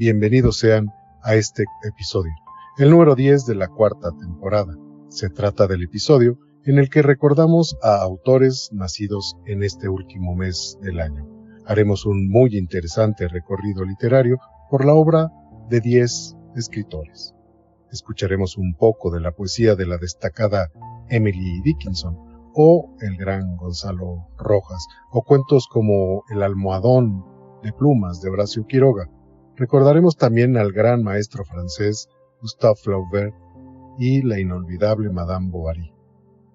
bienvenidos sean a este episodio, el número 10 de la cuarta temporada. Se trata del episodio en el que recordamos a autores nacidos en este último mes del año. Haremos un muy interesante recorrido literario por la obra de 10 escritores. Escucharemos un poco de la poesía de la destacada Emily Dickinson o el gran Gonzalo Rojas, o cuentos como El almohadón de plumas de Horacio Quiroga. Recordaremos también al gran maestro francés Gustave Flaubert y la inolvidable Madame Bovary.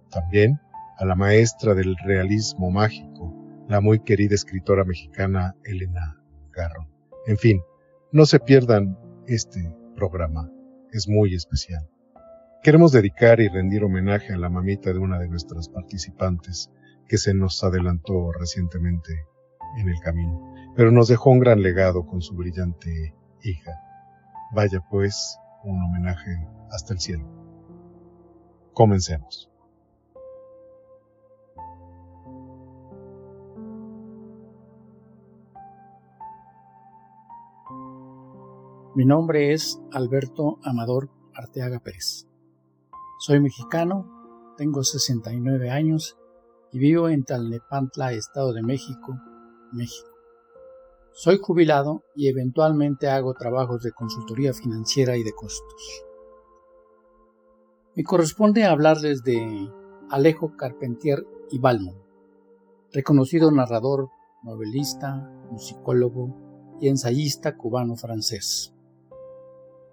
También a la maestra del realismo mágico, la muy querida escritora mexicana Elena Garro. En fin, no se pierdan este programa, es muy especial. Queremos dedicar y rendir homenaje a la mamita de una de nuestras participantes que se nos adelantó recientemente en el camino, pero nos dejó un gran legado con su brillante hija. Vaya pues, un homenaje hasta el cielo. Comencemos. Mi nombre es Alberto Amador Arteaga Pérez. Soy mexicano, tengo 69 años y vivo en Talnepantla, Estado de México, México. Soy jubilado y eventualmente hago trabajos de consultoría financiera y de costos. Me corresponde hablarles de Alejo Carpentier y Balmon, reconocido narrador, novelista, musicólogo y ensayista cubano-francés.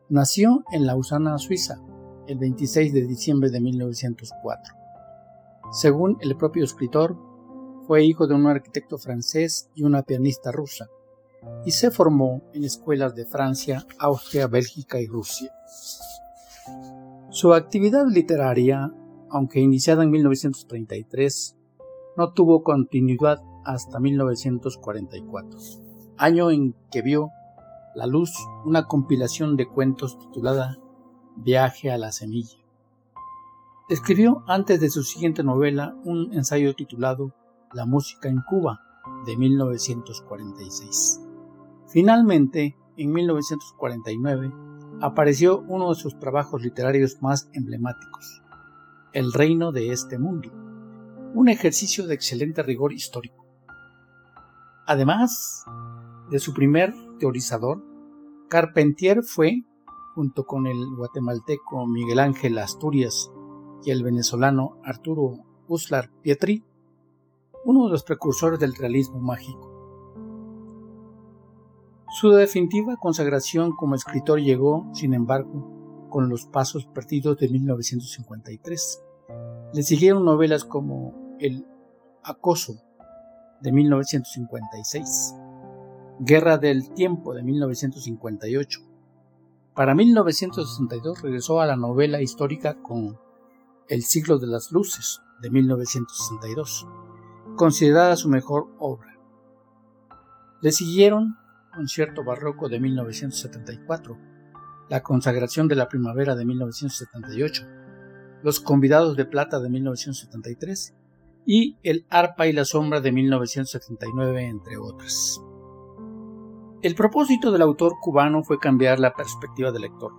Nació en Lausana, Suiza, el 26 de diciembre de 1904. Según el propio escritor, fue hijo de un arquitecto francés y una pianista rusa, y se formó en escuelas de Francia, Austria, Bélgica y Rusia. Su actividad literaria, aunque iniciada en 1933, no tuvo continuidad hasta 1944, año en que vio la Luz, una compilación de cuentos titulada Viaje a la Semilla. Escribió antes de su siguiente novela un ensayo titulado La música en Cuba, de 1946. Finalmente, en 1949, apareció uno de sus trabajos literarios más emblemáticos, El reino de este mundo, un ejercicio de excelente rigor histórico. Además de su primer teorizador, Carpentier fue, junto con el guatemalteco Miguel Ángel Asturias y el venezolano Arturo Uslar Pietri, uno de los precursores del realismo mágico. Su definitiva consagración como escritor llegó, sin embargo, con Los Pasos Perdidos de 1953. Le siguieron novelas como El Acoso de 1956 Guerra del Tiempo de 1958. Para 1962 regresó a la novela histórica con El siglo de las luces de 1962, considerada su mejor obra. Le siguieron Concierto Barroco de 1974, La consagración de la primavera de 1978, Los convidados de plata de 1973 y El arpa y la sombra de 1979, entre otras. El propósito del autor cubano fue cambiar la perspectiva del lector,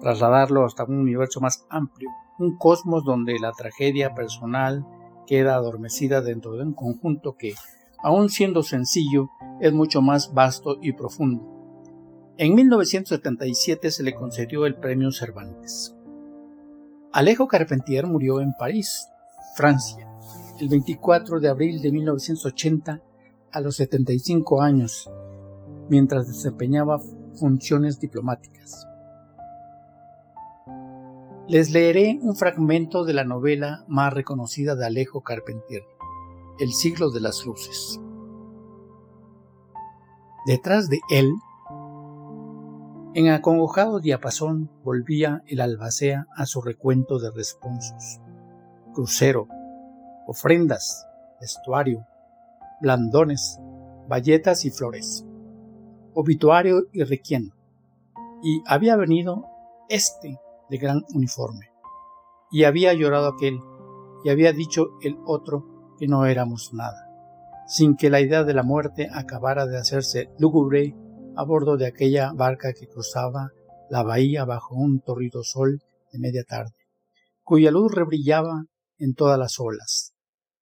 trasladarlo hasta un universo más amplio, un cosmos donde la tragedia personal queda adormecida dentro de un conjunto que, aun siendo sencillo, es mucho más vasto y profundo. En 1977 se le concedió el premio Cervantes. Alejo Carpentier murió en París, Francia, el 24 de abril de 1980 a los 75 años mientras desempeñaba funciones diplomáticas. Les leeré un fragmento de la novela más reconocida de Alejo Carpentier, El siglo de las luces. Detrás de él, en acongojado diapasón, volvía el albacea a su recuento de responsos. Crucero, ofrendas, vestuario, blandones, bayetas y flores obituario y requiem, y había venido este de gran uniforme, y había llorado aquel, y había dicho el otro que no éramos nada, sin que la idea de la muerte acabara de hacerse lúgubre a bordo de aquella barca que cruzaba la bahía bajo un torrido sol de media tarde, cuya luz rebrillaba en todas las olas,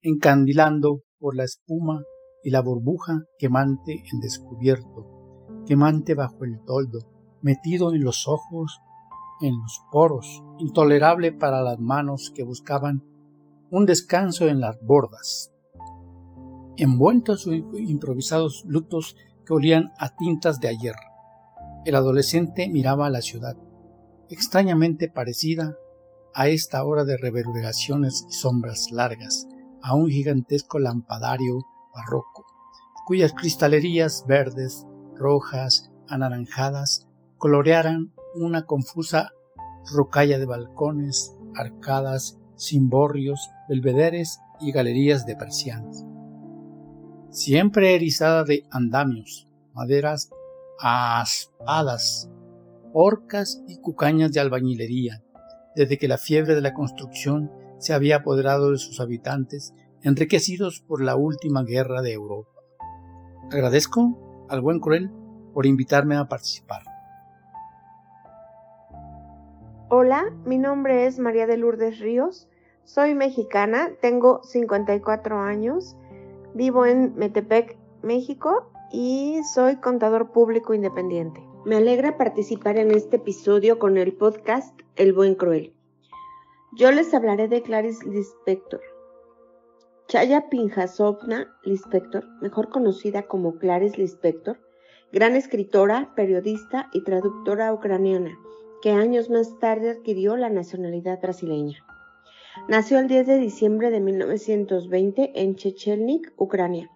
encandilando por la espuma y la burbuja quemante en descubierto, quemante bajo el toldo, metido en los ojos, en los poros, intolerable para las manos que buscaban un descanso en las bordas. Envuelto en sus improvisados lutos que olían a tintas de ayer, el adolescente miraba a la ciudad, extrañamente parecida a esta hora de reverberaciones y sombras largas, a un gigantesco lampadario barroco, cuyas cristalerías verdes, rojas, anaranjadas colorearan una confusa rocalla de balcones, arcadas, cimborrios, belvederes y galerías de persianas. Siempre erizada de andamios, maderas aspadas, orcas y cucañas de albañilería, desde que la fiebre de la construcción se había apoderado de sus habitantes, enriquecidos por la última guerra de Europa. Agradezco al buen cruel por invitarme a participar. Hola, mi nombre es María de Lourdes Ríos, soy mexicana, tengo 54 años, vivo en Metepec, México y soy contador público independiente. Me alegra participar en este episodio con el podcast El Buen Cruel. Yo les hablaré de Clarice Lispector. Chaya Pinjasovna Lispector, mejor conocida como Clarice Lispector, gran escritora, periodista y traductora ucraniana, años más tarde adquirió la nacionalidad brasileña. Nació el 10 de diciembre de 1920 en Chechelnik, Ucrania.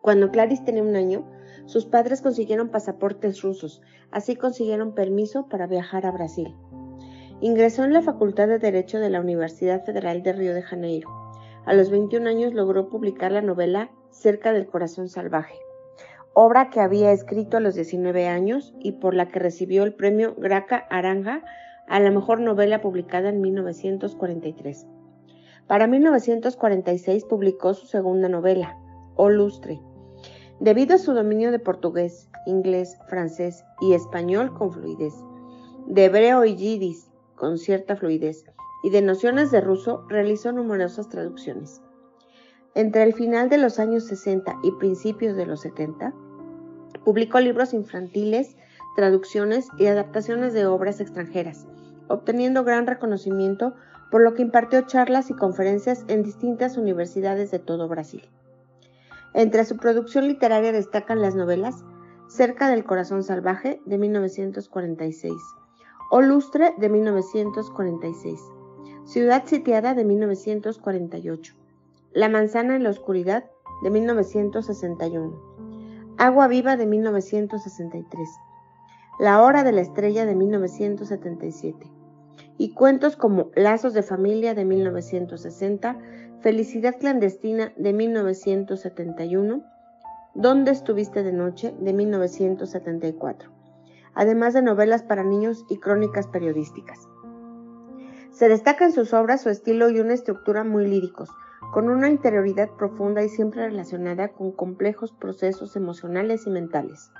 Cuando Clarice tenía un año, sus padres consiguieron pasaportes rusos, así consiguieron permiso para viajar a Brasil. Ingresó en la Facultad de Derecho de la Universidad Federal de Río de Janeiro. A los 21 años logró publicar la novela Cerca del Corazón Salvaje, obra que había escrito a los 19 años y por la que recibió el premio Graca Aranja a la mejor novela publicada en 1943. Para 1946 publicó su segunda novela, O Lustre, debido a su dominio de portugués, inglés, francés y español con fluidez, de hebreo y yidis con cierta fluidez, y de nociones de ruso, realizó numerosas traducciones. Entre el final de los años 60 y principios de los 70, publicó libros infantiles, traducciones y adaptaciones de obras extranjeras, obteniendo gran reconocimiento por lo que impartió charlas y conferencias en distintas universidades de todo Brasil. Entre su producción literaria destacan las novelas Cerca del Corazón Salvaje de 1946, O Lustre de 1946, Ciudad Sitiada de 1948, La Manzana en la Oscuridad de 1961, Agua Viva de 1963, La Hora de la Estrella de 1977 y cuentos como Lazos de Familia de 1960, Felicidad clandestina de 1971, ¿Dónde estuviste de noche? de 1974, además de novelas para niños y crónicas periodísticas. Se destaca en sus obras su estilo y una estructura muy líricos, con una interioridad profunda y siempre relacionada con complejos procesos emocionales y mentales.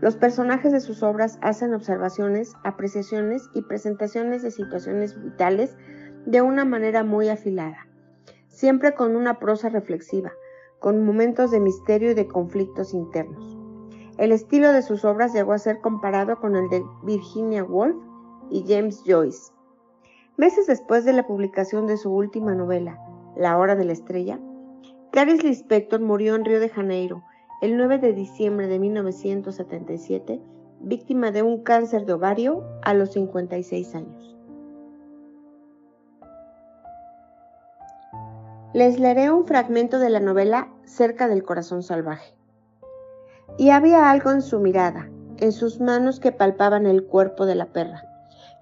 Los personajes de sus obras hacen observaciones, apreciaciones y presentaciones de situaciones vitales de una manera muy afilada siempre con una prosa reflexiva, con momentos de misterio y de conflictos internos. El estilo de sus obras llegó a ser comparado con el de Virginia Woolf y James Joyce. Meses después de la publicación de su última novela, La Hora de la Estrella, Clarice Lispector murió en Río de Janeiro el 9 de diciembre de 1977, víctima de un cáncer de ovario a los 56 años. Les leeré un fragmento de la novela Cerca del Corazón Salvaje. Y había algo en su mirada, en sus manos que palpaban el cuerpo de la perra,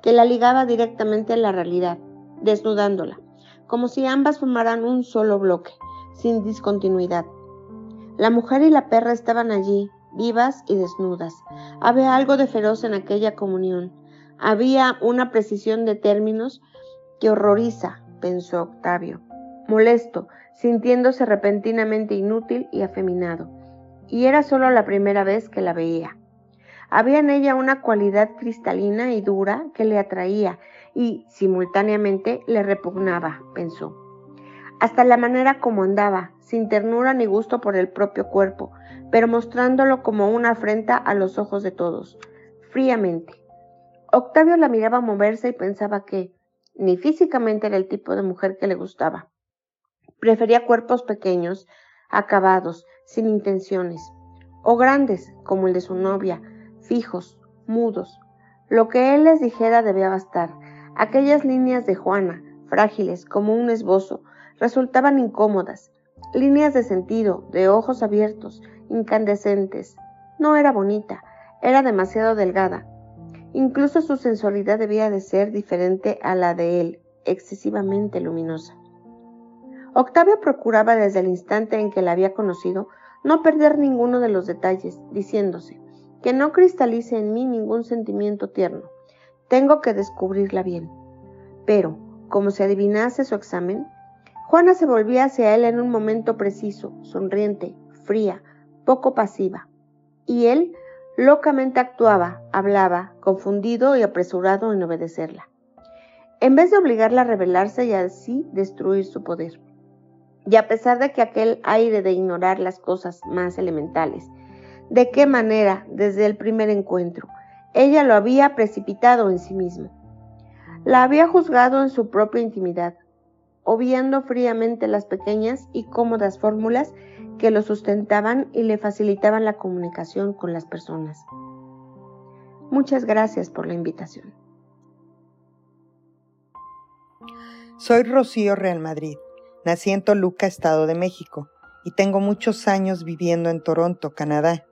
que la ligaba directamente a la realidad, desnudándola, como si ambas formaran un solo bloque, sin discontinuidad. La mujer y la perra estaban allí, vivas y desnudas. Había algo de feroz en aquella comunión. Había una precisión de términos que horroriza, pensó Octavio molesto, sintiéndose repentinamente inútil y afeminado. Y era solo la primera vez que la veía. Había en ella una cualidad cristalina y dura que le atraía y simultáneamente le repugnaba, pensó. Hasta la manera como andaba, sin ternura ni gusto por el propio cuerpo, pero mostrándolo como una afrenta a los ojos de todos, fríamente. Octavio la miraba moverse y pensaba que ni físicamente era el tipo de mujer que le gustaba. Prefería cuerpos pequeños, acabados, sin intenciones, o grandes, como el de su novia, fijos, mudos. Lo que él les dijera debía bastar. Aquellas líneas de Juana, frágiles como un esbozo, resultaban incómodas, líneas de sentido, de ojos abiertos, incandescentes. No era bonita, era demasiado delgada. Incluso su sensualidad debía de ser diferente a la de él, excesivamente luminosa. Octavio procuraba desde el instante en que la había conocido no perder ninguno de los detalles, diciéndose que no cristalice en mí ningún sentimiento tierno. Tengo que descubrirla bien. Pero, como se adivinase su examen, Juana se volvía hacia él en un momento preciso, sonriente, fría, poco pasiva, y él locamente actuaba, hablaba, confundido y apresurado en obedecerla, en vez de obligarla a rebelarse y así destruir su poder. Y a pesar de que aquel aire de ignorar las cosas más elementales, de qué manera, desde el primer encuentro, ella lo había precipitado en sí mismo. La había juzgado en su propia intimidad, obviando fríamente las pequeñas y cómodas fórmulas que lo sustentaban y le facilitaban la comunicación con las personas. Muchas gracias por la invitación. Soy Rocío Real Madrid. Nací en Toluca, Estado de México, y tengo muchos años viviendo en Toronto, Canadá.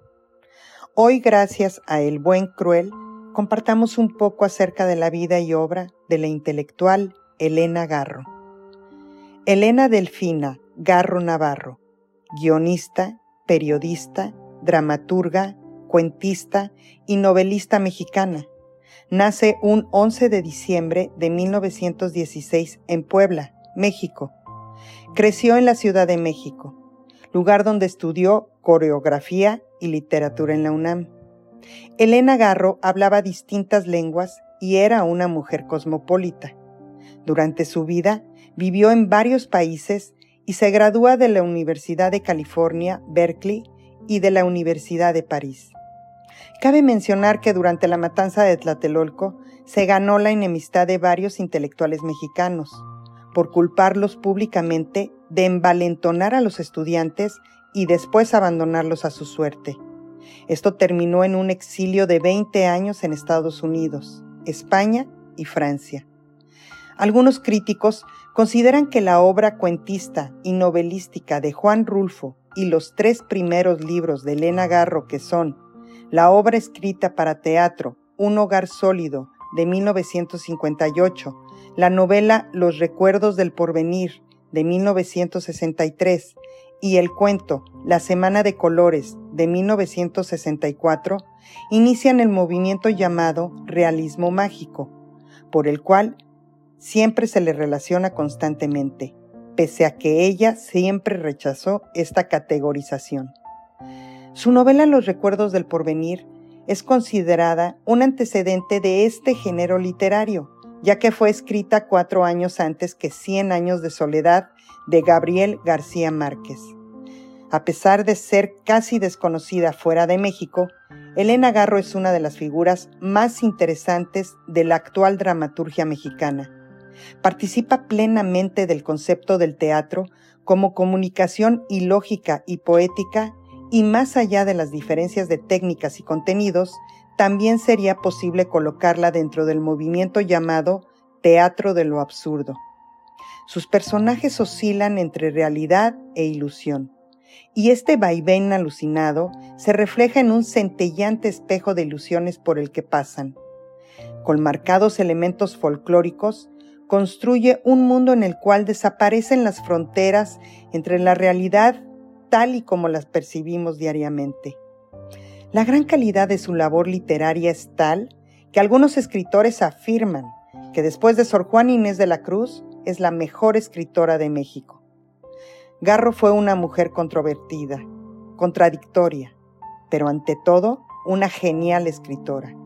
Hoy, gracias a El Buen Cruel, compartamos un poco acerca de la vida y obra de la intelectual Elena Garro. Elena Delfina Garro Navarro guionista, periodista, dramaturga, cuentista y novelista mexicana. Nace un 11 de diciembre de 1916 en Puebla, México. Creció en la Ciudad de México, lugar donde estudió coreografía y literatura en la UNAM. Elena Garro hablaba distintas lenguas y era una mujer cosmopolita. Durante su vida vivió en varios países y se gradúa de la Universidad de California, Berkeley y de la Universidad de París. Cabe mencionar que durante la matanza de Tlatelolco se ganó la enemistad de varios intelectuales mexicanos por culparlos públicamente de envalentonar a los estudiantes y después abandonarlos a su suerte. Esto terminó en un exilio de 20 años en Estados Unidos, España y Francia. Algunos críticos consideran que la obra cuentista y novelística de Juan Rulfo y los tres primeros libros de Elena Garro que son la obra escrita para teatro Un hogar sólido de 1958, la novela Los recuerdos del porvenir de 1963 y el cuento La Semana de Colores de 1964 inician el movimiento llamado realismo mágico, por el cual siempre se le relaciona constantemente, pese a que ella siempre rechazó esta categorización. Su novela Los recuerdos del porvenir es considerada un antecedente de este género literario, ya que fue escrita cuatro años antes que Cien años de soledad de Gabriel García Márquez. A pesar de ser casi desconocida fuera de México, Elena Garro es una de las figuras más interesantes de la actual dramaturgia mexicana participa plenamente del concepto del teatro como comunicación ilógica y poética y más allá de las diferencias de técnicas y contenidos, también sería posible colocarla dentro del movimiento llamado teatro de lo absurdo. Sus personajes oscilan entre realidad e ilusión, y este vaivén alucinado se refleja en un centellante espejo de ilusiones por el que pasan. Con marcados elementos folclóricos, construye un mundo en el cual desaparecen las fronteras entre la realidad tal y como las percibimos diariamente. La gran calidad de su labor literaria es tal que algunos escritores afirman que después de Sor Juan Inés de la Cruz es la mejor escritora de México. Garro fue una mujer controvertida, contradictoria, pero ante todo una genial escritora.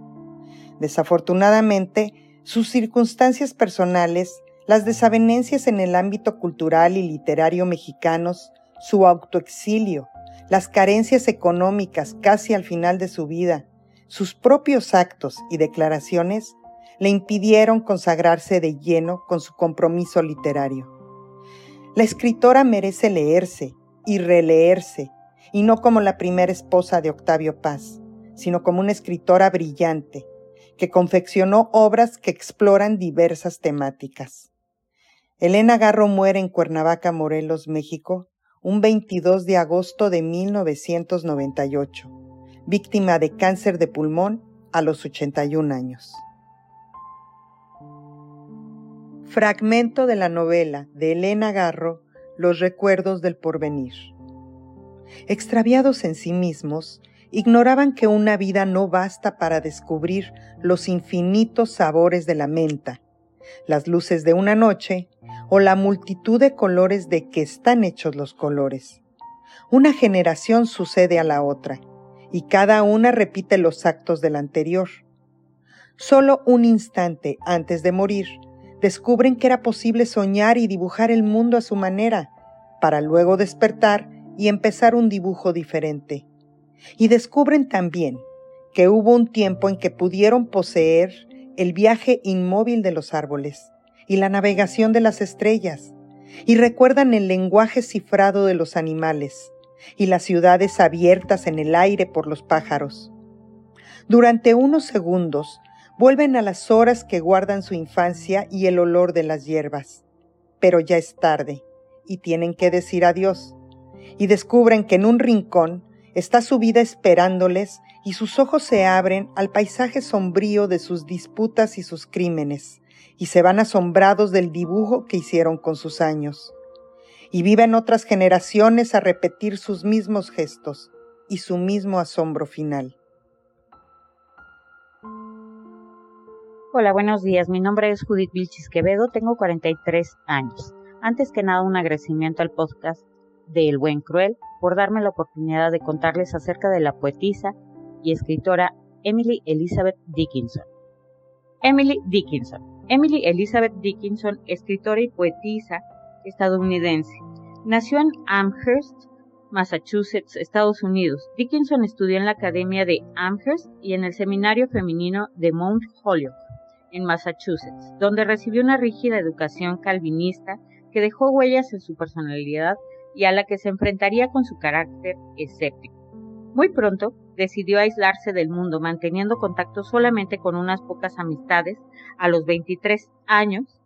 Desafortunadamente, sus circunstancias personales, las desavenencias en el ámbito cultural y literario mexicanos, su autoexilio, las carencias económicas casi al final de su vida, sus propios actos y declaraciones le impidieron consagrarse de lleno con su compromiso literario. La escritora merece leerse y releerse, y no como la primera esposa de Octavio Paz, sino como una escritora brillante, que confeccionó obras que exploran diversas temáticas. Elena Garro muere en Cuernavaca, Morelos, México, un 22 de agosto de 1998, víctima de cáncer de pulmón a los 81 años. Fragmento de la novela de Elena Garro, Los recuerdos del porvenir. Extraviados en sí mismos, ignoraban que una vida no basta para descubrir los infinitos sabores de la menta, las luces de una noche o la multitud de colores de que están hechos los colores. Una generación sucede a la otra, y cada una repite los actos de la anterior. Solo un instante antes de morir, descubren que era posible soñar y dibujar el mundo a su manera, para luego despertar y empezar un dibujo diferente y descubren también que hubo un tiempo en que pudieron poseer el viaje inmóvil de los árboles y la navegación de las estrellas, y recuerdan el lenguaje cifrado de los animales y las ciudades abiertas en el aire por los pájaros. Durante unos segundos vuelven a las horas que guardan su infancia y el olor de las hierbas, pero ya es tarde y tienen que decir adiós, y descubren que en un rincón Está su vida esperándoles y sus ojos se abren al paisaje sombrío de sus disputas y sus crímenes, y se van asombrados del dibujo que hicieron con sus años. Y viven otras generaciones a repetir sus mismos gestos y su mismo asombro final. Hola, buenos días. Mi nombre es Judith Vilchis Quevedo, tengo 43 años. Antes que nada, un agradecimiento al podcast de El Buen Cruel por darme la oportunidad de contarles acerca de la poetisa y escritora Emily Elizabeth Dickinson. Emily Dickinson. Emily Elizabeth Dickinson, escritora y poetisa estadounidense. Nació en Amherst, Massachusetts, Estados Unidos. Dickinson estudió en la Academia de Amherst y en el Seminario Femenino de Mount Holyoke, en Massachusetts, donde recibió una rígida educación calvinista que dejó huellas en su personalidad y a la que se enfrentaría con su carácter escéptico. Muy pronto decidió aislarse del mundo, manteniendo contacto solamente con unas pocas amistades. A los 23 años,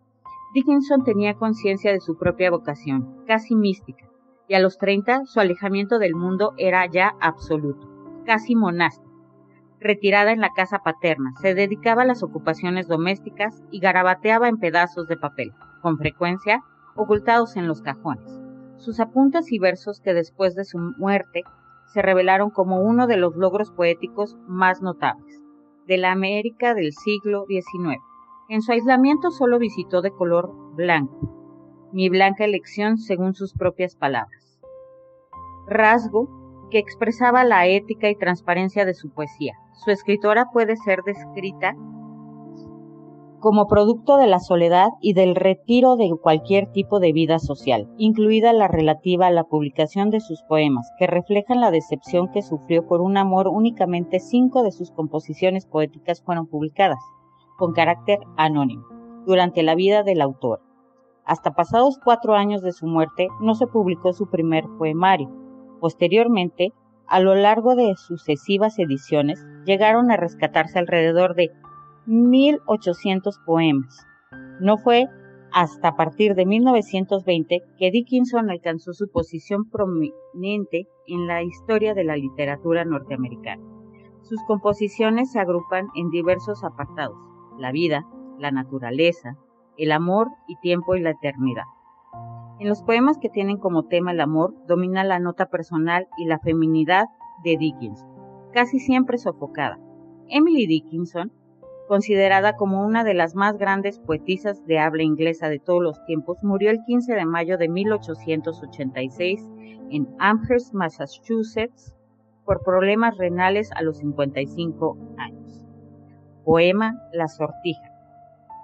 Dickinson tenía conciencia de su propia vocación, casi mística, y a los 30 su alejamiento del mundo era ya absoluto, casi monástico. Retirada en la casa paterna, se dedicaba a las ocupaciones domésticas y garabateaba en pedazos de papel, con frecuencia ocultados en los cajones sus apuntes y versos que después de su muerte se revelaron como uno de los logros poéticos más notables de la América del siglo XIX. En su aislamiento solo visitó de color blanco, mi blanca elección según sus propias palabras. Rasgo que expresaba la ética y transparencia de su poesía. Su escritora puede ser descrita como producto de la soledad y del retiro de cualquier tipo de vida social, incluida la relativa a la publicación de sus poemas, que reflejan la decepción que sufrió por un amor únicamente cinco de sus composiciones poéticas fueron publicadas, con carácter anónimo, durante la vida del autor. Hasta pasados cuatro años de su muerte no se publicó su primer poemario. Posteriormente, a lo largo de sucesivas ediciones, llegaron a rescatarse alrededor de 1.800 poemas. No fue hasta a partir de 1920 que Dickinson alcanzó su posición prominente en la historia de la literatura norteamericana. Sus composiciones se agrupan en diversos apartados, la vida, la naturaleza, el amor y tiempo y la eternidad. En los poemas que tienen como tema el amor domina la nota personal y la feminidad de Dickinson, casi siempre sofocada. Emily Dickinson considerada como una de las más grandes poetisas de habla inglesa de todos los tiempos, murió el 15 de mayo de 1886 en Amherst, Massachusetts, por problemas renales a los 55 años. Poema La sortija.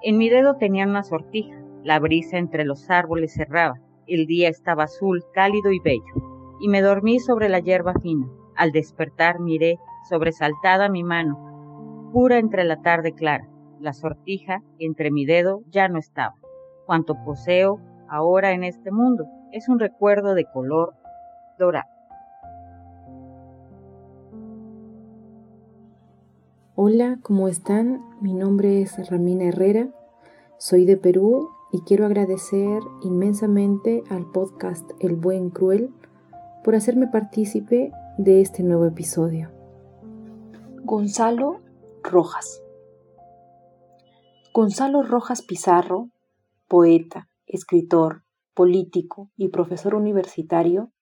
En mi dedo tenía una sortija, la brisa entre los árboles cerraba, el día estaba azul, cálido y bello, y me dormí sobre la hierba fina. Al despertar miré, sobresaltada mi mano, pura entre la tarde clara. La sortija entre mi dedo ya no estaba. Cuanto poseo ahora en este mundo es un recuerdo de color dorado. Hola, ¿cómo están? Mi nombre es Ramina Herrera, soy de Perú y quiero agradecer inmensamente al podcast El Buen Cruel por hacerme partícipe de este nuevo episodio. Gonzalo Rojas. Gonzalo Rojas Pizarro, poeta, escritor, político y profesor universitario,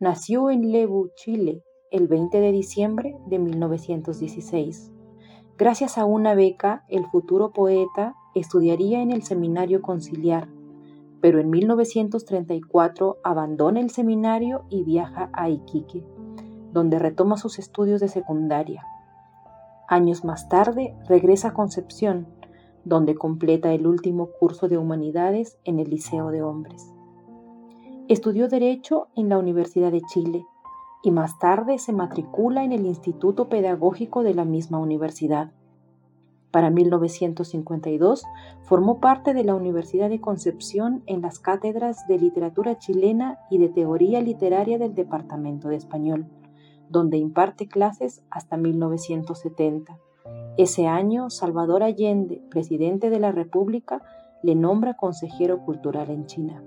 nació en Lebu, Chile, el 20 de diciembre de 1916. Gracias a una beca, el futuro poeta estudiaría en el seminario conciliar, pero en 1934 abandona el seminario y viaja a Iquique, donde retoma sus estudios de secundaria. Años más tarde regresa a Concepción, donde completa el último curso de humanidades en el Liceo de Hombres. Estudió Derecho en la Universidad de Chile y más tarde se matricula en el Instituto Pedagógico de la misma universidad. Para 1952 formó parte de la Universidad de Concepción en las cátedras de literatura chilena y de teoría literaria del Departamento de Español, donde imparte clases hasta 1970. Ese año, Salvador Allende, presidente de la República, le nombra consejero cultural en China.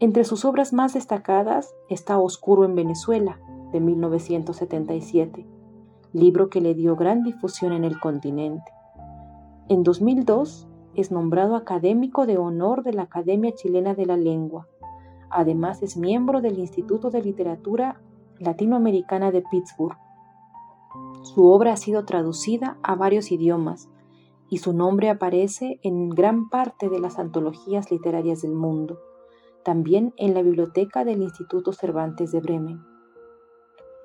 Entre sus obras más destacadas está Oscuro en Venezuela, de 1977, libro que le dio gran difusión en el continente. En 2002 es nombrado académico de honor de la Academia Chilena de la Lengua. Además es miembro del Instituto de Literatura Latinoamericana de Pittsburgh. Su obra ha sido traducida a varios idiomas y su nombre aparece en gran parte de las antologías literarias del mundo, también en la biblioteca del Instituto Cervantes de Bremen.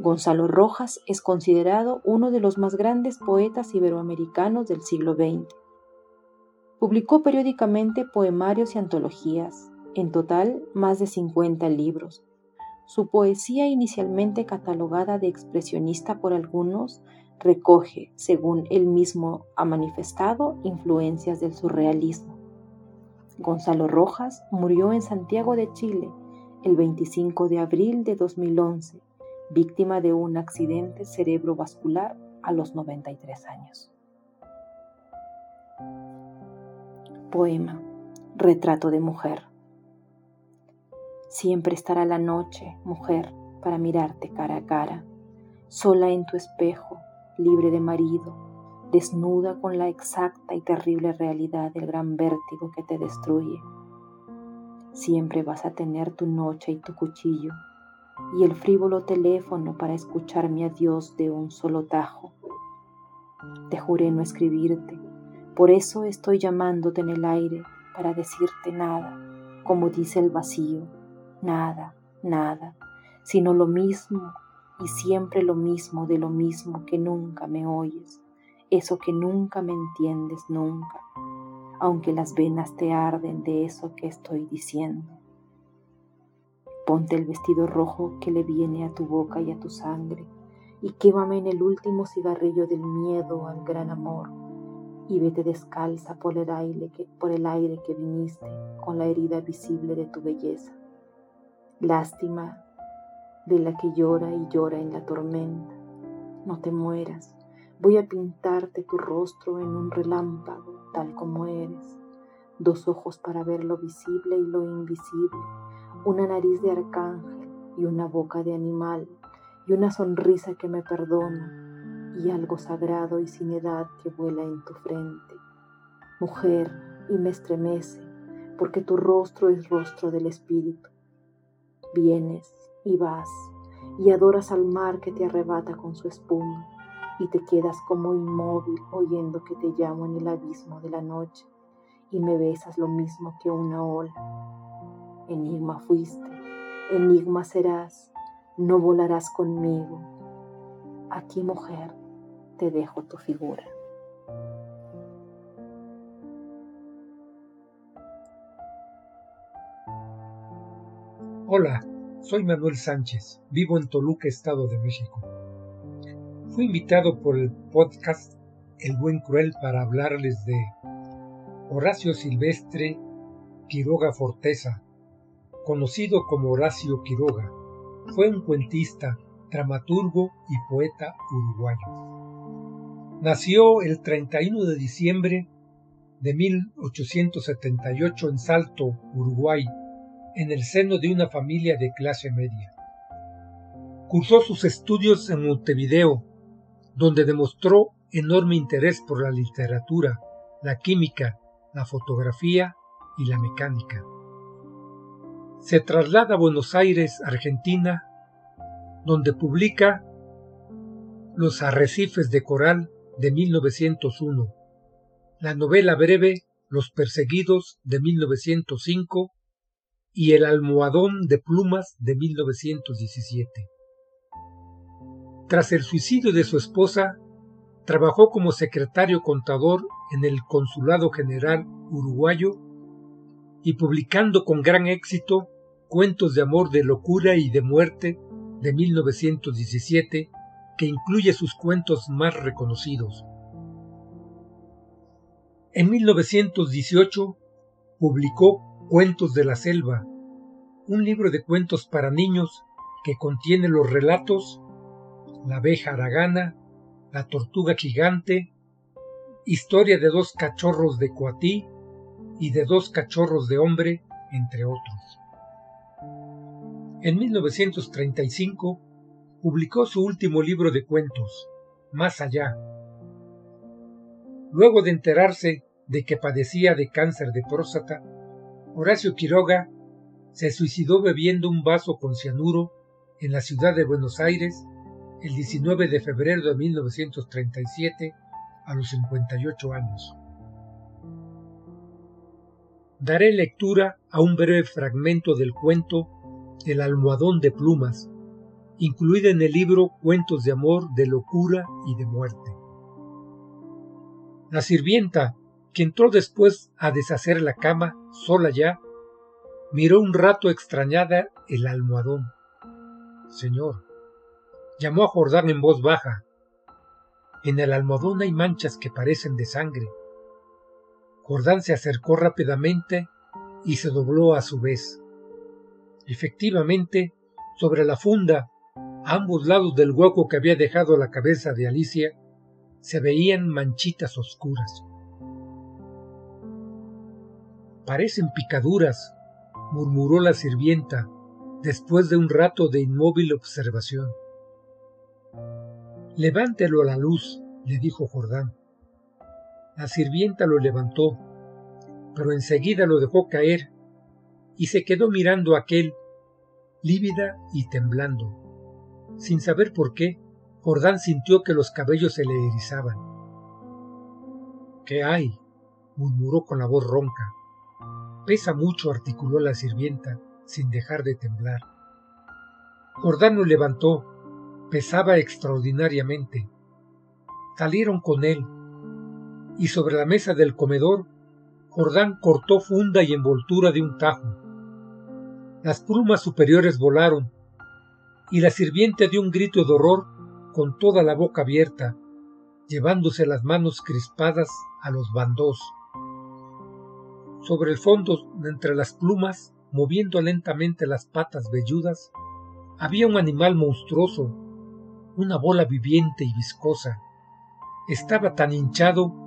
Gonzalo Rojas es considerado uno de los más grandes poetas iberoamericanos del siglo XX. Publicó periódicamente poemarios y antologías, en total más de 50 libros. Su poesía, inicialmente catalogada de expresionista por algunos, recoge, según él mismo ha manifestado, influencias del surrealismo. Gonzalo Rojas murió en Santiago de Chile el 25 de abril de 2011 víctima de un accidente cerebrovascular a los 93 años. Poema Retrato de mujer. Siempre estará la noche, mujer, para mirarte cara a cara, sola en tu espejo, libre de marido, desnuda con la exacta y terrible realidad del gran vértigo que te destruye. Siempre vas a tener tu noche y tu cuchillo, y el frívolo teléfono para escuchar mi adiós de un solo tajo. Te juré no escribirte, por eso estoy llamándote en el aire para decirte nada, como dice el vacío, nada, nada, sino lo mismo y siempre lo mismo de lo mismo que nunca me oyes, eso que nunca me entiendes nunca, aunque las venas te arden de eso que estoy diciendo. Ponte el vestido rojo que le viene a tu boca y a tu sangre, y quémame en el último cigarrillo del miedo al gran amor, y vete descalza por el aire que, por el aire que viniste con la herida visible de tu belleza. Lástima de la que llora y llora en la tormenta. No te mueras, voy a pintarte tu rostro en un relámpago, tal como eres. Dos ojos para ver lo visible y lo invisible una nariz de arcángel y una boca de animal y una sonrisa que me perdona y algo sagrado y sin edad que vuela en tu frente. Mujer, y me estremece, porque tu rostro es rostro del Espíritu. Vienes y vas y adoras al mar que te arrebata con su espuma y te quedas como inmóvil oyendo que te llamo en el abismo de la noche y me besas lo mismo que una ola Enigma fuiste, enigma serás, no volarás conmigo. Aquí, mujer, te dejo tu figura. Hola, soy Manuel Sánchez, vivo en Toluca, Estado de México. Fui invitado por el podcast El Buen Cruel para hablarles de Horacio Silvestre Quiroga Forteza, conocido como Horacio Quiroga. Fue un cuentista, dramaturgo y poeta uruguayo. Nació el 31 de diciembre de 1878 en Salto, Uruguay, en el seno de una familia de clase media. Cursó sus estudios en Montevideo, donde demostró enorme interés por la literatura, la química, la fotografía y la mecánica. Se traslada a Buenos Aires, Argentina, donde publica Los arrecifes de coral de 1901, la novela breve Los perseguidos de 1905 y El almohadón de plumas de 1917. Tras el suicidio de su esposa, trabajó como secretario contador en el Consulado General Uruguayo y publicando con gran éxito Cuentos de amor de locura y de muerte de 1917, que incluye sus cuentos más reconocidos. En 1918 publicó Cuentos de la Selva, un libro de cuentos para niños que contiene los relatos La abeja aragana, La tortuga gigante, Historia de dos cachorros de Coatí y de dos cachorros de hombre, entre otros. En 1935 publicó su último libro de cuentos, Más allá. Luego de enterarse de que padecía de cáncer de próstata, Horacio Quiroga se suicidó bebiendo un vaso con cianuro en la ciudad de Buenos Aires el 19 de febrero de 1937 a los 58 años. Daré lectura a un breve fragmento del cuento El almohadón de plumas, incluido en el libro Cuentos de amor, de locura y de muerte. La sirvienta que entró después a deshacer la cama, sola ya, miró un rato extrañada el almohadón. Señor, llamó a Jordán en voz baja. En el almohadón hay manchas que parecen de sangre. Jordán se acercó rápidamente y se dobló a su vez. Efectivamente, sobre la funda, a ambos lados del hueco que había dejado la cabeza de Alicia, se veían manchitas oscuras. Parecen picaduras, murmuró la sirvienta, después de un rato de inmóvil observación. Levántelo a la luz, le dijo Jordán. La sirvienta lo levantó, pero enseguida lo dejó caer y se quedó mirando a aquel, lívida y temblando. Sin saber por qué, Jordán sintió que los cabellos se le erizaban. ¿Qué hay? murmuró con la voz ronca. Pesa mucho, articuló la sirvienta, sin dejar de temblar. Jordán lo levantó. Pesaba extraordinariamente. Salieron con él, y sobre la mesa del comedor, Jordán cortó funda y envoltura de un tajo. Las plumas superiores volaron, y la sirviente dio un grito de horror con toda la boca abierta, llevándose las manos crispadas a los bandos. Sobre el fondo, entre las plumas, moviendo lentamente las patas velludas, había un animal monstruoso, una bola viviente y viscosa. Estaba tan hinchado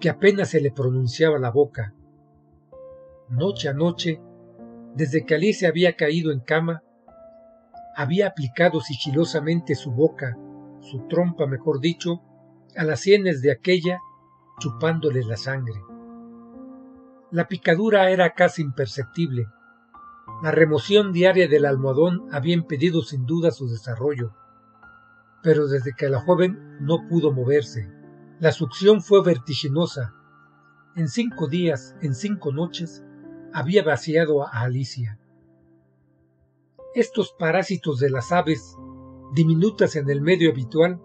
que apenas se le pronunciaba la boca. Noche a noche, desde que Alicia había caído en cama, había aplicado sigilosamente su boca, su trompa mejor dicho, a las sienes de aquella, chupándole la sangre. La picadura era casi imperceptible. La remoción diaria del almohadón había impedido sin duda su desarrollo. Pero desde que la joven no pudo moverse, la succión fue vertiginosa. En cinco días, en cinco noches, había vaciado a Alicia. Estos parásitos de las aves, diminutas en el medio habitual,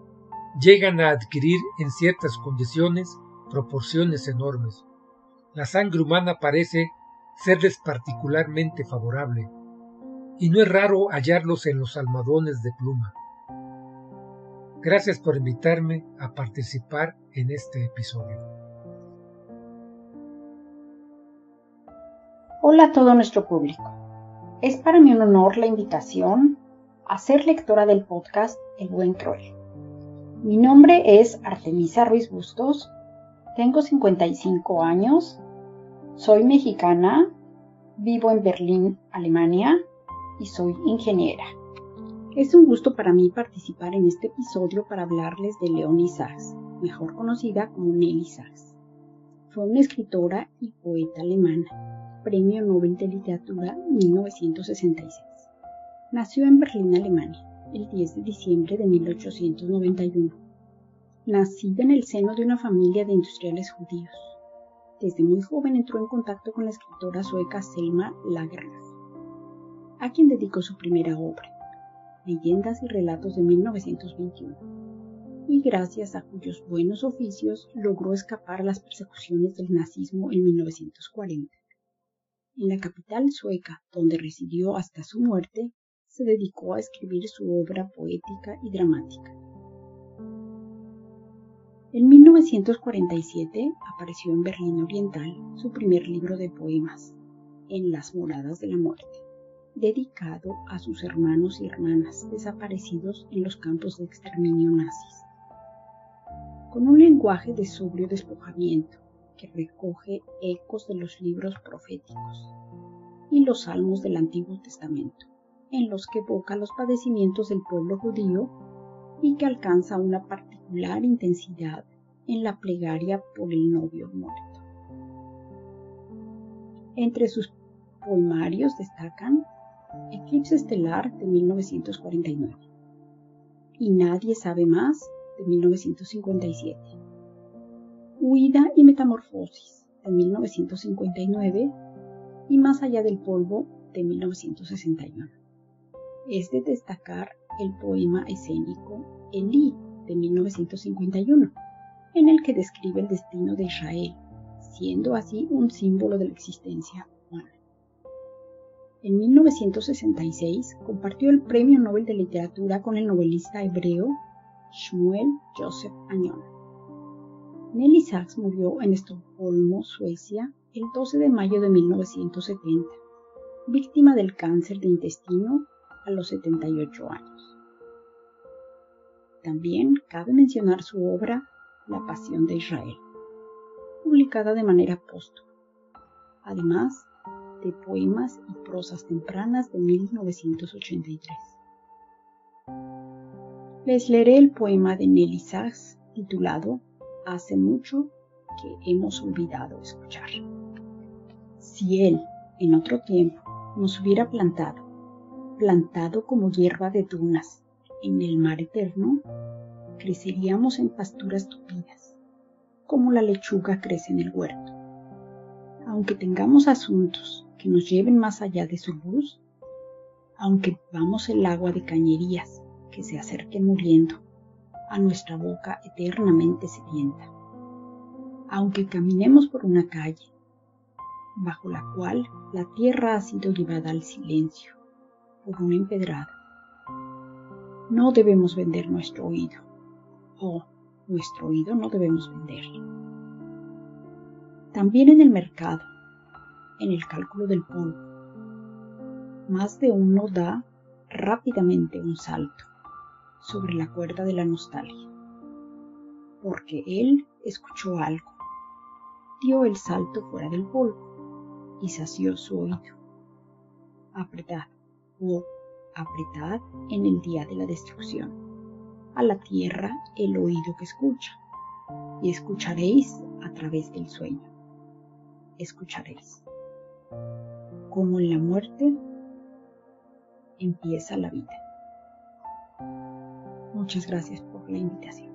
llegan a adquirir en ciertas condiciones proporciones enormes. La sangre humana parece serles particularmente favorable, y no es raro hallarlos en los almohadones de pluma. Gracias por invitarme a participar en este episodio. Hola a todo nuestro público. Es para mí un honor la invitación a ser lectora del podcast El Buen Cruel. Mi nombre es Artemisa Ruiz Bustos, tengo 55 años, soy mexicana, vivo en Berlín, Alemania y soy ingeniera. Es un gusto para mí participar en este episodio para hablarles de Leonie Sachs, mejor conocida como Nelly Sachs. Fue una escritora y poeta alemana, Premio Nobel de Literatura 1966. Nació en Berlín, Alemania, el 10 de diciembre de 1891. Nacida en el seno de una familia de industriales judíos. Desde muy joven entró en contacto con la escritora sueca Selma Lagerlöf, a quien dedicó su primera obra, Leyendas y Relatos de 1921, y gracias a cuyos buenos oficios logró escapar a las persecuciones del nazismo en 1940. En la capital sueca, donde residió hasta su muerte, se dedicó a escribir su obra poética y dramática. En 1947 apareció en Berlín Oriental su primer libro de poemas, En las moradas de la muerte, dedicado a sus hermanos y hermanas desaparecidos en los campos de exterminio nazis. Con un lenguaje de sobrio despojamiento que recoge ecos de los libros proféticos y los salmos del Antiguo Testamento, en los que evoca los padecimientos del pueblo judío y que alcanza una particular intensidad en la plegaria por el novio muerto. Entre sus poemarios destacan Eclipse Estelar de 1949 y Nadie sabe más de 1957, Huida y Metamorfosis de 1959 y Más allá del polvo de 1961. Es de destacar el poema escénico Elí de 1951, en el que describe el destino de Israel, siendo así un símbolo de la existencia humana. En 1966 compartió el Premio Nobel de Literatura con el novelista hebreo Shmuel Joseph Agnon. Nelly Sachs murió en Estocolmo, Suecia, el 12 de mayo de 1970, víctima del cáncer de intestino a los 78 años. También cabe mencionar su obra La Pasión de Israel, publicada de manera póstuma, además de poemas y prosas tempranas de 1983. Les leeré el poema de Nelly Sachs titulado Hace mucho que hemos olvidado escuchar. Si él, en otro tiempo, nos hubiera plantado plantado como hierba de dunas en el mar eterno, creceríamos en pasturas tupidas, como la lechuga crece en el huerto. Aunque tengamos asuntos que nos lleven más allá de su luz, aunque vamos el agua de cañerías que se acerquen muriendo a nuestra boca eternamente sedienta, aunque caminemos por una calle bajo la cual la tierra ha sido llevada al silencio, por una empedrada. No debemos vender nuestro oído. O nuestro oído no debemos venderlo. También en el mercado, en el cálculo del polvo, más de uno da rápidamente un salto sobre la cuerda de la nostalgia, porque él escuchó algo, dio el salto fuera del polvo y sació su oído. Apretad, o apretad en el día de la destrucción. A la tierra el oído que escucha, y escucharéis a través del sueño. Escucharéis. Como en la muerte empieza la vida. Muchas gracias por la invitación.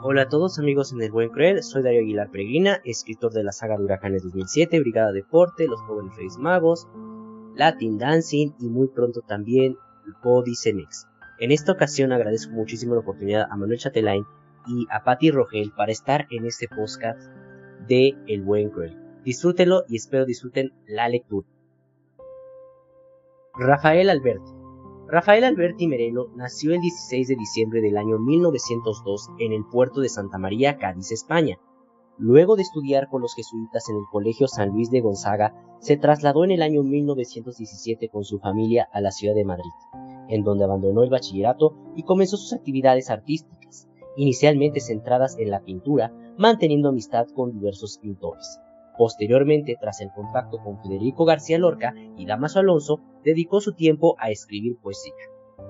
Hola a todos amigos en El Buen Cruel, soy Darío Aguilar Peregrina, escritor de la saga de Huracanes 2007, Brigada Deporte, Los Jóvenes Reyes Magos, Latin Dancing y muy pronto también Body Cemex. En esta ocasión agradezco muchísimo la oportunidad a Manuel Chatelain y a Patti Rogel para estar en este podcast de El Buen Cruel. Disfrútenlo y espero disfruten la lectura. Rafael Alberti. Rafael Alberti Merelo nació el 16 de diciembre del año 1902 en el puerto de Santa María, Cádiz, España. Luego de estudiar con los jesuitas en el Colegio San Luis de Gonzaga, se trasladó en el año 1917 con su familia a la ciudad de Madrid, en donde abandonó el bachillerato y comenzó sus actividades artísticas, inicialmente centradas en la pintura, manteniendo amistad con diversos pintores. Posteriormente, tras el contacto con Federico García Lorca y Damaso Alonso, dedicó su tiempo a escribir poesía.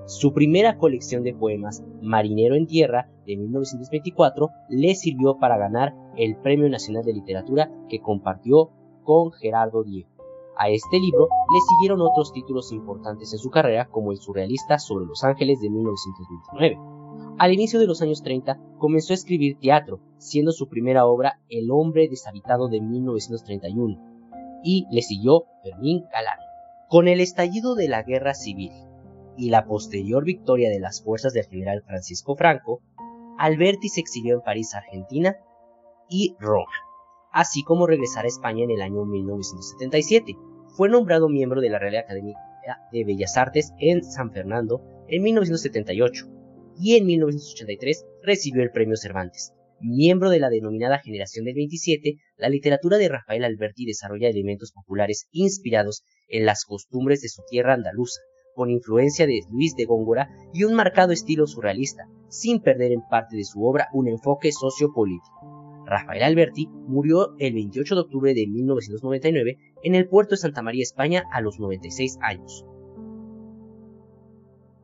Su primera colección de poemas, Marinero en Tierra, de 1924, le sirvió para ganar el Premio Nacional de Literatura que compartió con Gerardo Diego. A este libro le siguieron otros títulos importantes en su carrera, como el surrealista sobre Los Ángeles de 1929. Al inicio de los años 30 comenzó a escribir teatro, siendo su primera obra El hombre deshabitado de 1931, y le siguió Fermín Galán. Con el estallido de la guerra civil y la posterior victoria de las fuerzas del general Francisco Franco, Alberti se exilió en París, Argentina y Roma, así como regresar a España en el año 1977. Fue nombrado miembro de la Real Academia de Bellas Artes en San Fernando en 1978 y en 1983 recibió el Premio Cervantes. Miembro de la denominada Generación del 27, la literatura de Rafael Alberti desarrolla elementos populares inspirados en las costumbres de su tierra andaluza, con influencia de Luis de Góngora y un marcado estilo surrealista, sin perder en parte de su obra un enfoque sociopolítico. Rafael Alberti murió el 28 de octubre de 1999 en el puerto de Santa María, España, a los 96 años.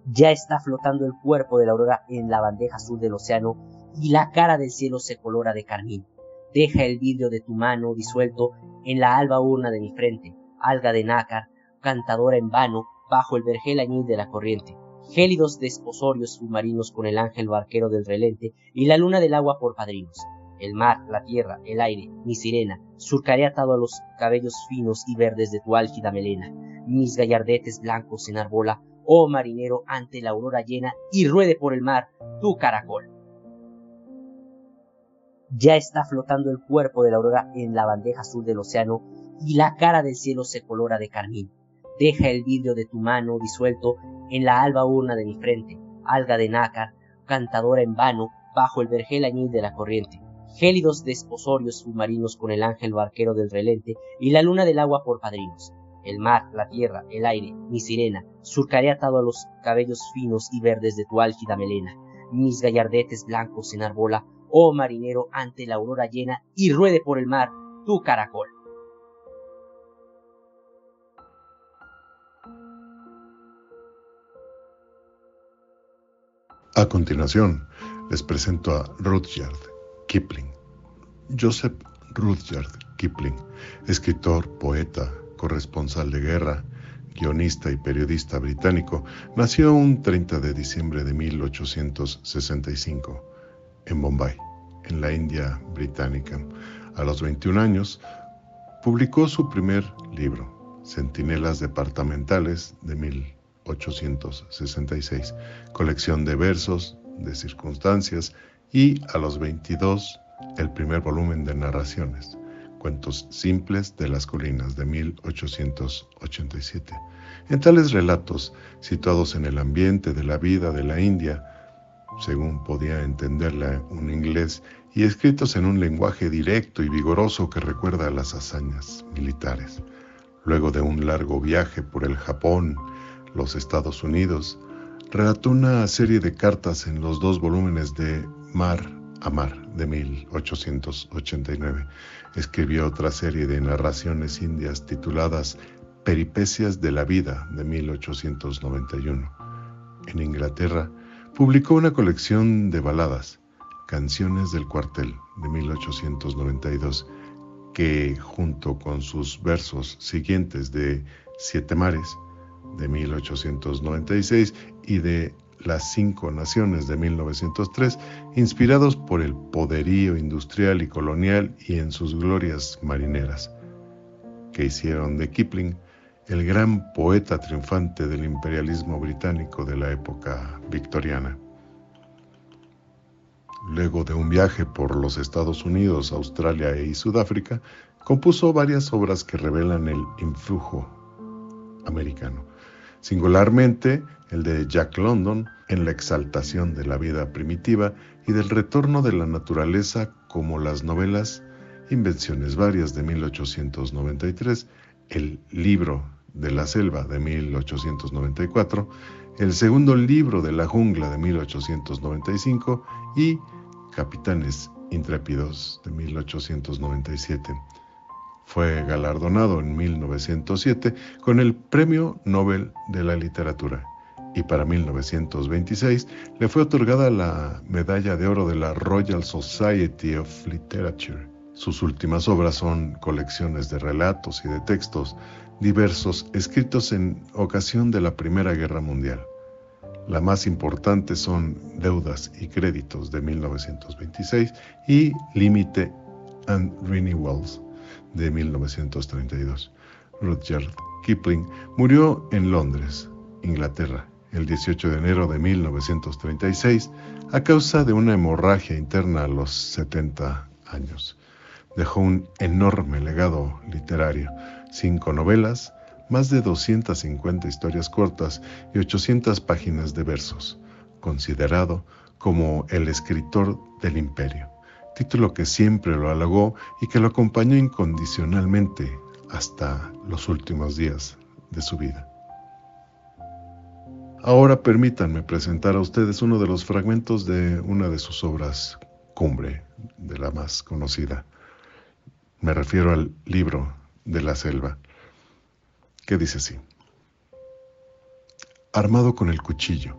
Ya está flotando el cuerpo de la aurora en la bandeja azul del océano y la cara del cielo se colora de carmín. Deja el vidrio de tu mano disuelto en la alba urna de mi frente, alga de nácar, cantadora en vano, bajo el vergel añil de la corriente. Gélidos desposorios submarinos con el ángel barquero del relente y la luna del agua por padrinos. El mar, la tierra, el aire, mi sirena, surcaré atado a los cabellos finos y verdes de tu álgida melena. Mis gallardetes blancos en arbola oh marinero, ante la aurora llena y ruede por el mar tu caracol. Ya está flotando el cuerpo de la aurora en la bandeja azul del océano y la cara del cielo se colora de carmín. Deja el vidrio de tu mano disuelto en la alba urna de mi frente, alga de nácar, cantadora en vano bajo el vergel añil de la corriente. Gélidos desposorios submarinos con el ángel barquero del relente y la luna del agua por padrinos el mar, la tierra, el aire, mi sirena, surcaré atado a los cabellos finos y verdes de tu álgida melena, mis gallardetes blancos en arbola, oh marinero, ante la aurora llena, y ruede por el mar tu caracol. A continuación, les presento a Rudyard Kipling. Joseph Rudyard Kipling, escritor, poeta, corresponsal de guerra, guionista y periodista británico, nació un 30 de diciembre de 1865 en Bombay, en la India británica. A los 21 años, publicó su primer libro, Centinelas Departamentales, de 1866, colección de versos, de circunstancias, y a los 22, el primer volumen de narraciones, Simples de las colinas de 1887. En tales relatos, situados en el ambiente de la vida de la India, según podía entenderla un inglés, y escritos en un lenguaje directo y vigoroso que recuerda a las hazañas militares. Luego de un largo viaje por el Japón, los Estados Unidos, relató una serie de cartas en los dos volúmenes de Mar Amar de 1889. Escribió otra serie de narraciones indias tituladas Peripecias de la Vida de 1891. En Inglaterra publicó una colección de baladas, Canciones del Cuartel de 1892, que junto con sus versos siguientes de Siete Mares de 1896 y de las Cinco Naciones de 1903, inspirados por el poderío industrial y colonial y en sus glorias marineras, que hicieron de Kipling el gran poeta triunfante del imperialismo británico de la época victoriana. Luego de un viaje por los Estados Unidos, Australia y Sudáfrica, compuso varias obras que revelan el influjo americano, singularmente el de Jack London en la exaltación de la vida primitiva y del retorno de la naturaleza como las novelas Invenciones Varias de 1893, el libro de la selva de 1894, el segundo libro de la jungla de 1895 y Capitanes Intrépidos de 1897. Fue galardonado en 1907 con el Premio Nobel de la Literatura y para 1926 le fue otorgada la Medalla de Oro de la Royal Society of Literature. Sus últimas obras son colecciones de relatos y de textos diversos escritos en ocasión de la Primera Guerra Mundial. La más importante son Deudas y Créditos de 1926 y Límite and Renewals de 1932. Rudyard Kipling murió en Londres, Inglaterra, el 18 de enero de 1936 a causa de una hemorragia interna a los 70 años. Dejó un enorme legado literario, cinco novelas, más de 250 historias cortas y 800 páginas de versos, considerado como el escritor del imperio título que siempre lo halagó y que lo acompañó incondicionalmente hasta los últimos días de su vida. Ahora permítanme presentar a ustedes uno de los fragmentos de una de sus obras cumbre, de la más conocida. Me refiero al libro de la selva, que dice así. Armado con el cuchillo,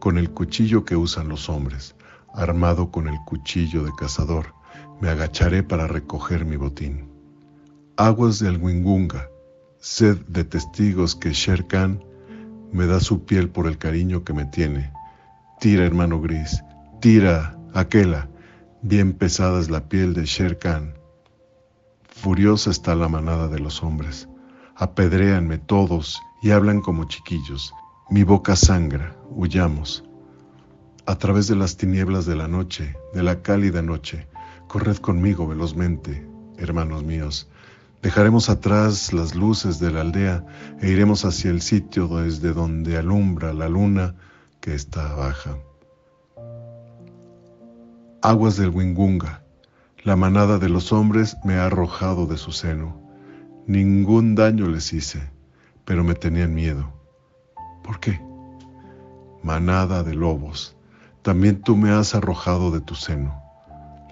con el cuchillo que usan los hombres, armado con el cuchillo de cazador, me agacharé para recoger mi botín. Aguas de Alguingunga, sed de testigos que Sher Khan me da su piel por el cariño que me tiene. Tira, hermano gris, tira, aquela, bien pesada es la piel de Sher Khan. Furiosa está la manada de los hombres. Apedréanme todos y hablan como chiquillos. Mi boca sangra, huyamos a través de las tinieblas de la noche, de la cálida noche, corred conmigo velozmente, hermanos míos. Dejaremos atrás las luces de la aldea e iremos hacia el sitio desde donde alumbra la luna que está baja. Aguas del Wingunga, la manada de los hombres me ha arrojado de su seno. Ningún daño les hice, pero me tenían miedo. ¿Por qué? Manada de lobos, también tú me has arrojado de tu seno.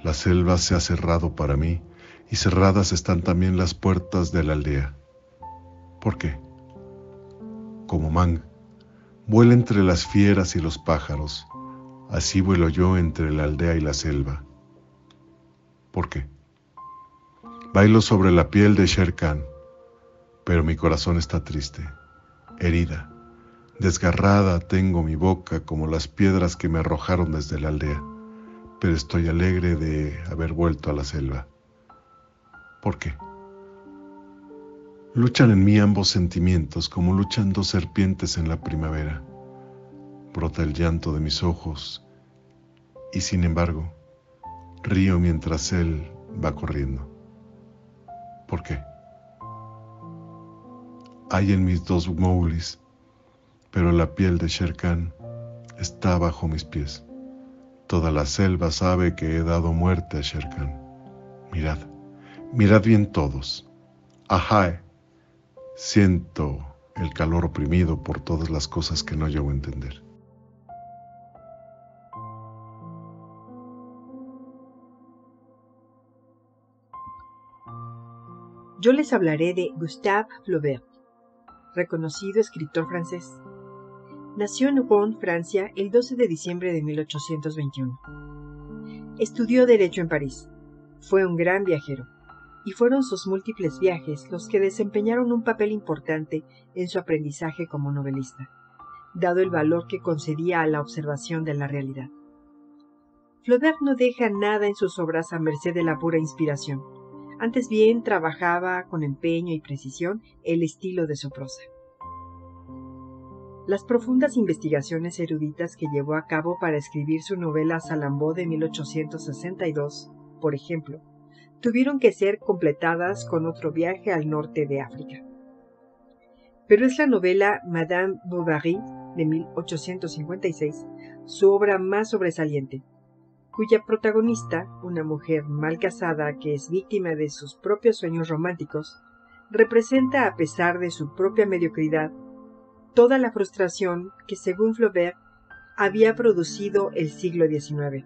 La selva se ha cerrado para mí y cerradas están también las puertas de la aldea. ¿Por qué? Como man, vuela entre las fieras y los pájaros, así vuelo yo entre la aldea y la selva. ¿Por qué? Bailo sobre la piel de Sher Khan, pero mi corazón está triste, herida Desgarrada tengo mi boca como las piedras que me arrojaron desde la aldea, pero estoy alegre de haber vuelto a la selva. ¿Por qué? Luchan en mí ambos sentimientos como luchan dos serpientes en la primavera. Brota el llanto de mis ojos y sin embargo río mientras él va corriendo. ¿Por qué? Hay en mis dos moulis pero la piel de Sherkan está bajo mis pies. Toda la selva sabe que he dado muerte a Sherkan. Mirad, mirad bien todos. Ajá, siento el calor oprimido por todas las cosas que no llego a entender. Yo les hablaré de Gustave Flaubert, reconocido escritor francés. Nació en Rouen, Francia, el 12 de diciembre de 1821. Estudió Derecho en París. Fue un gran viajero, y fueron sus múltiples viajes los que desempeñaron un papel importante en su aprendizaje como novelista, dado el valor que concedía a la observación de la realidad. Flaubert no deja nada en sus obras a merced de la pura inspiración, Antes bien trabajaba con empeño y precisión el estilo de su prosa. Las profundas investigaciones eruditas que llevó a cabo para escribir su novela Salambó de 1862, por ejemplo, tuvieron que ser completadas con otro viaje al norte de África. Pero es la novela Madame Bovary de 1856 su obra más sobresaliente, cuya protagonista, una mujer mal casada que es víctima de sus propios sueños románticos, representa a pesar de su propia mediocridad toda la frustración que, según Flaubert, había producido el siglo XIX,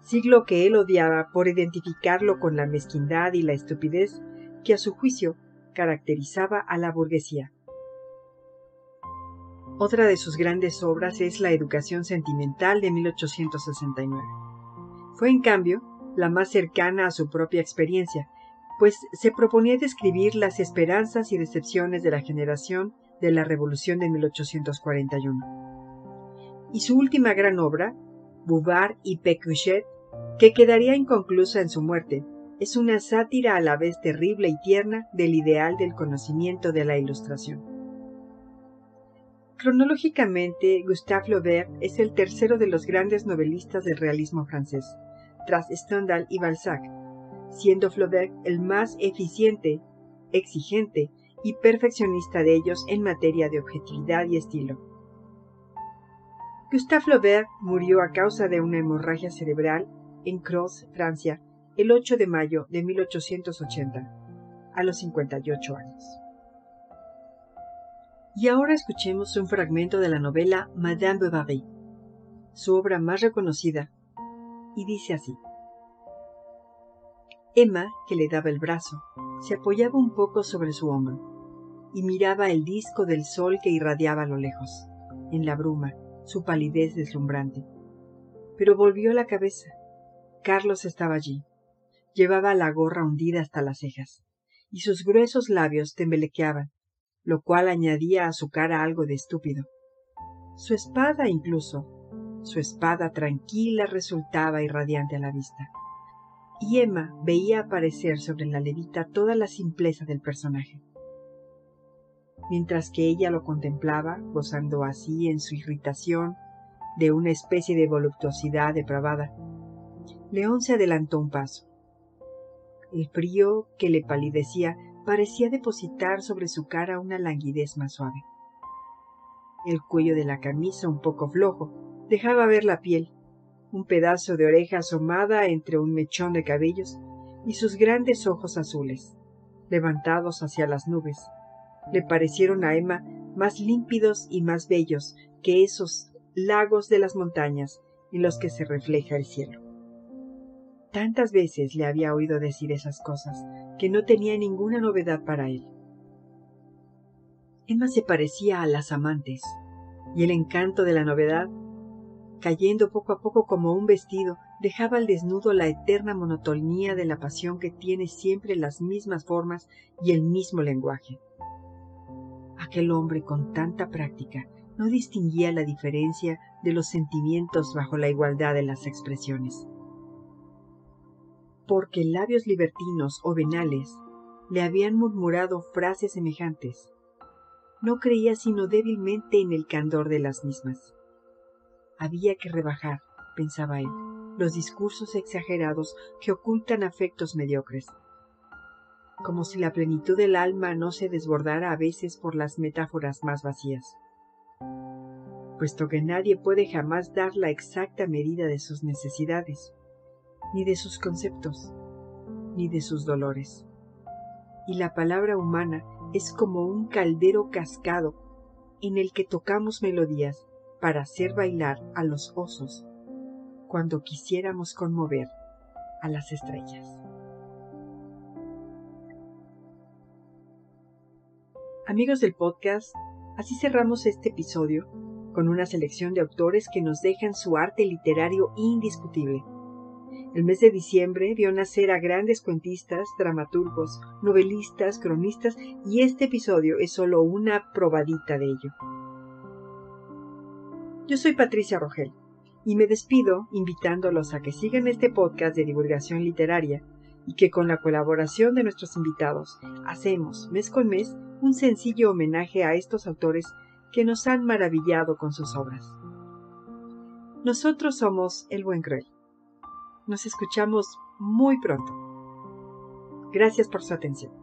siglo que él odiaba por identificarlo con la mezquindad y la estupidez que a su juicio caracterizaba a la burguesía. Otra de sus grandes obras es La Educación Sentimental de 1869. Fue, en cambio, la más cercana a su propia experiencia, pues se proponía describir las esperanzas y decepciones de la generación de la Revolución de 1841. Y su última gran obra, Bouvard y Pécuchet, que quedaría inconclusa en su muerte, es una sátira a la vez terrible y tierna del ideal del conocimiento de la Ilustración. Cronológicamente, Gustave Flaubert es el tercero de los grandes novelistas del realismo francés, tras Stendhal y Balzac, siendo Flaubert el más eficiente, exigente y perfeccionista de ellos en materia de objetividad y estilo. Gustave Flaubert murió a causa de una hemorragia cerebral en Cross, Francia, el 8 de mayo de 1880, a los 58 años. Y ahora escuchemos un fragmento de la novela Madame Bovary, su obra más reconocida, y dice así. Emma, que le daba el brazo, se apoyaba un poco sobre su hombro y miraba el disco del sol que irradiaba a lo lejos, en la bruma, su palidez deslumbrante. Pero volvió la cabeza. Carlos estaba allí. Llevaba la gorra hundida hasta las cejas, y sus gruesos labios temblequeaban, lo cual añadía a su cara algo de estúpido. Su espada incluso, su espada tranquila resultaba irradiante a la vista. Y Emma veía aparecer sobre la levita toda la simpleza del personaje mientras que ella lo contemplaba, gozando así en su irritación de una especie de voluptuosidad depravada. León se adelantó un paso. El frío que le palidecía parecía depositar sobre su cara una languidez más suave. El cuello de la camisa, un poco flojo, dejaba ver la piel, un pedazo de oreja asomada entre un mechón de cabellos y sus grandes ojos azules, levantados hacia las nubes, le parecieron a Emma más límpidos y más bellos que esos lagos de las montañas en los que se refleja el cielo. Tantas veces le había oído decir esas cosas que no tenía ninguna novedad para él. Emma se parecía a las amantes, y el encanto de la novedad, cayendo poco a poco como un vestido, dejaba al desnudo la eterna monotonía de la pasión que tiene siempre las mismas formas y el mismo lenguaje. Aquel hombre con tanta práctica no distinguía la diferencia de los sentimientos bajo la igualdad de las expresiones. Porque labios libertinos o venales le habían murmurado frases semejantes. No creía sino débilmente en el candor de las mismas. Había que rebajar, pensaba él, los discursos exagerados que ocultan afectos mediocres como si la plenitud del alma no se desbordara a veces por las metáforas más vacías, puesto que nadie puede jamás dar la exacta medida de sus necesidades, ni de sus conceptos, ni de sus dolores. Y la palabra humana es como un caldero cascado en el que tocamos melodías para hacer bailar a los osos cuando quisiéramos conmover a las estrellas. Amigos del podcast, así cerramos este episodio con una selección de autores que nos dejan su arte literario indiscutible. El mes de diciembre vio nacer a grandes cuentistas, dramaturgos, novelistas, cronistas y este episodio es solo una probadita de ello. Yo soy Patricia Rogel y me despido invitándolos a que sigan este podcast de divulgación literaria y que con la colaboración de nuestros invitados hacemos mes con mes un sencillo homenaje a estos autores que nos han maravillado con sus obras. Nosotros somos El Buen Cruel. Nos escuchamos muy pronto. Gracias por su atención.